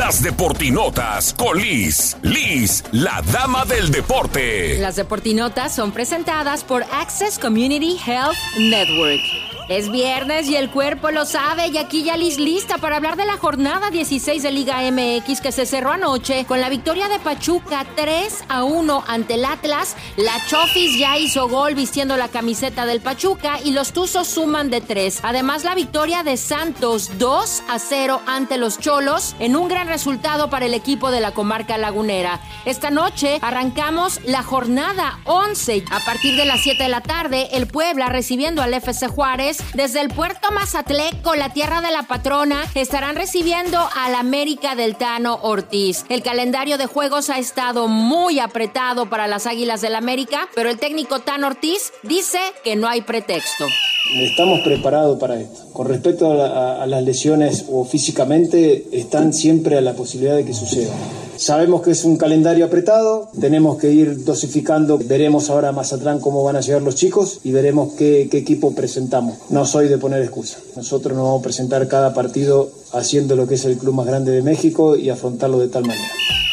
Las Deportinotas con Liz. Liz, la dama del deporte. Las Deportinotas son presentadas por Access Community Health Network. Es viernes y el cuerpo lo sabe y aquí ya Liz lista para hablar de la jornada 16 de Liga MX que se cerró anoche con la victoria de Pachuca 3 a 1 ante el Atlas. La Chofis ya hizo gol vistiendo la camiseta del Pachuca y los Tuzos suman de 3. Además la victoria de Santos 2 a 0 ante los Cholos en un gran resultado para el equipo de la comarca lagunera. Esta noche arrancamos la jornada 11 a partir de las 7 de la tarde el Puebla recibiendo al FC Juárez desde el puerto Mazatleco, la tierra de la patrona, estarán recibiendo al América del Tano Ortiz. El calendario de juegos ha estado muy apretado para las Águilas del América, pero el técnico Tano Ortiz dice que no hay pretexto. Estamos preparados para esto. Con respecto a, a, las lesiones o físicamente, están siempre a la posibilidad de que suceda. Sabemos que es un calendario apretado, tenemos que ir dosificando, veremos ahora más atrás cómo van a llegar los chicos y veremos qué, qué equipo presentamos. No soy de poner excusa. Nosotros nos vamos a presentar cada partido haciendo lo que es el club más grande de México y afrontarlo de tal manera.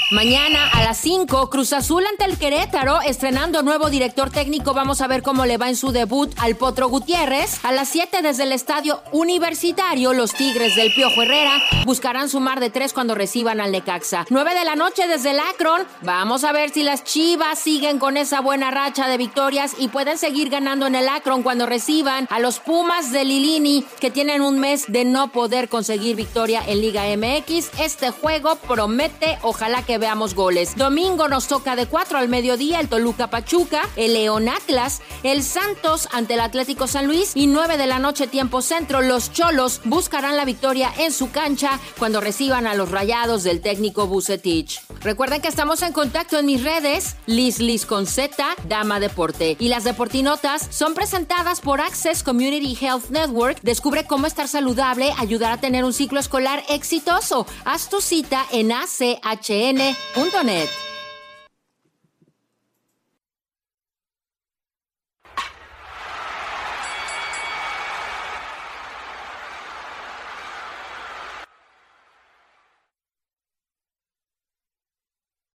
Mañana a las 5, Cruz Azul ante el Querétaro, estrenando nuevo director técnico. Vamos a ver cómo le va en su debut al Potro Gutiérrez. A las 7 desde el estadio universitario, los Tigres del Piojo Herrera buscarán sumar de 3 cuando reciban al Necaxa. 9 de la noche desde el Akron. Vamos a ver si las Chivas siguen con esa buena racha de victorias y pueden seguir ganando en el Akron cuando reciban a los Pumas de Lilini, que tienen un mes de no poder conseguir victoria en Liga MX. Este juego promete, ojalá que veamos goles. Domingo nos toca de 4 al mediodía el Toluca Pachuca, el León Atlas, el Santos ante el Atlético San Luis y 9 de la noche tiempo centro los Cholos buscarán la victoria en su cancha cuando reciban a los Rayados del técnico Bucetich. Recuerden que estamos en contacto en mis redes, Liz Liz con Z, Dama Deporte. Y las Deportinotas son presentadas por Access Community Health Network. Descubre cómo estar saludable, ayudar a tener un ciclo escolar exitoso. Haz tu cita en ACHN internet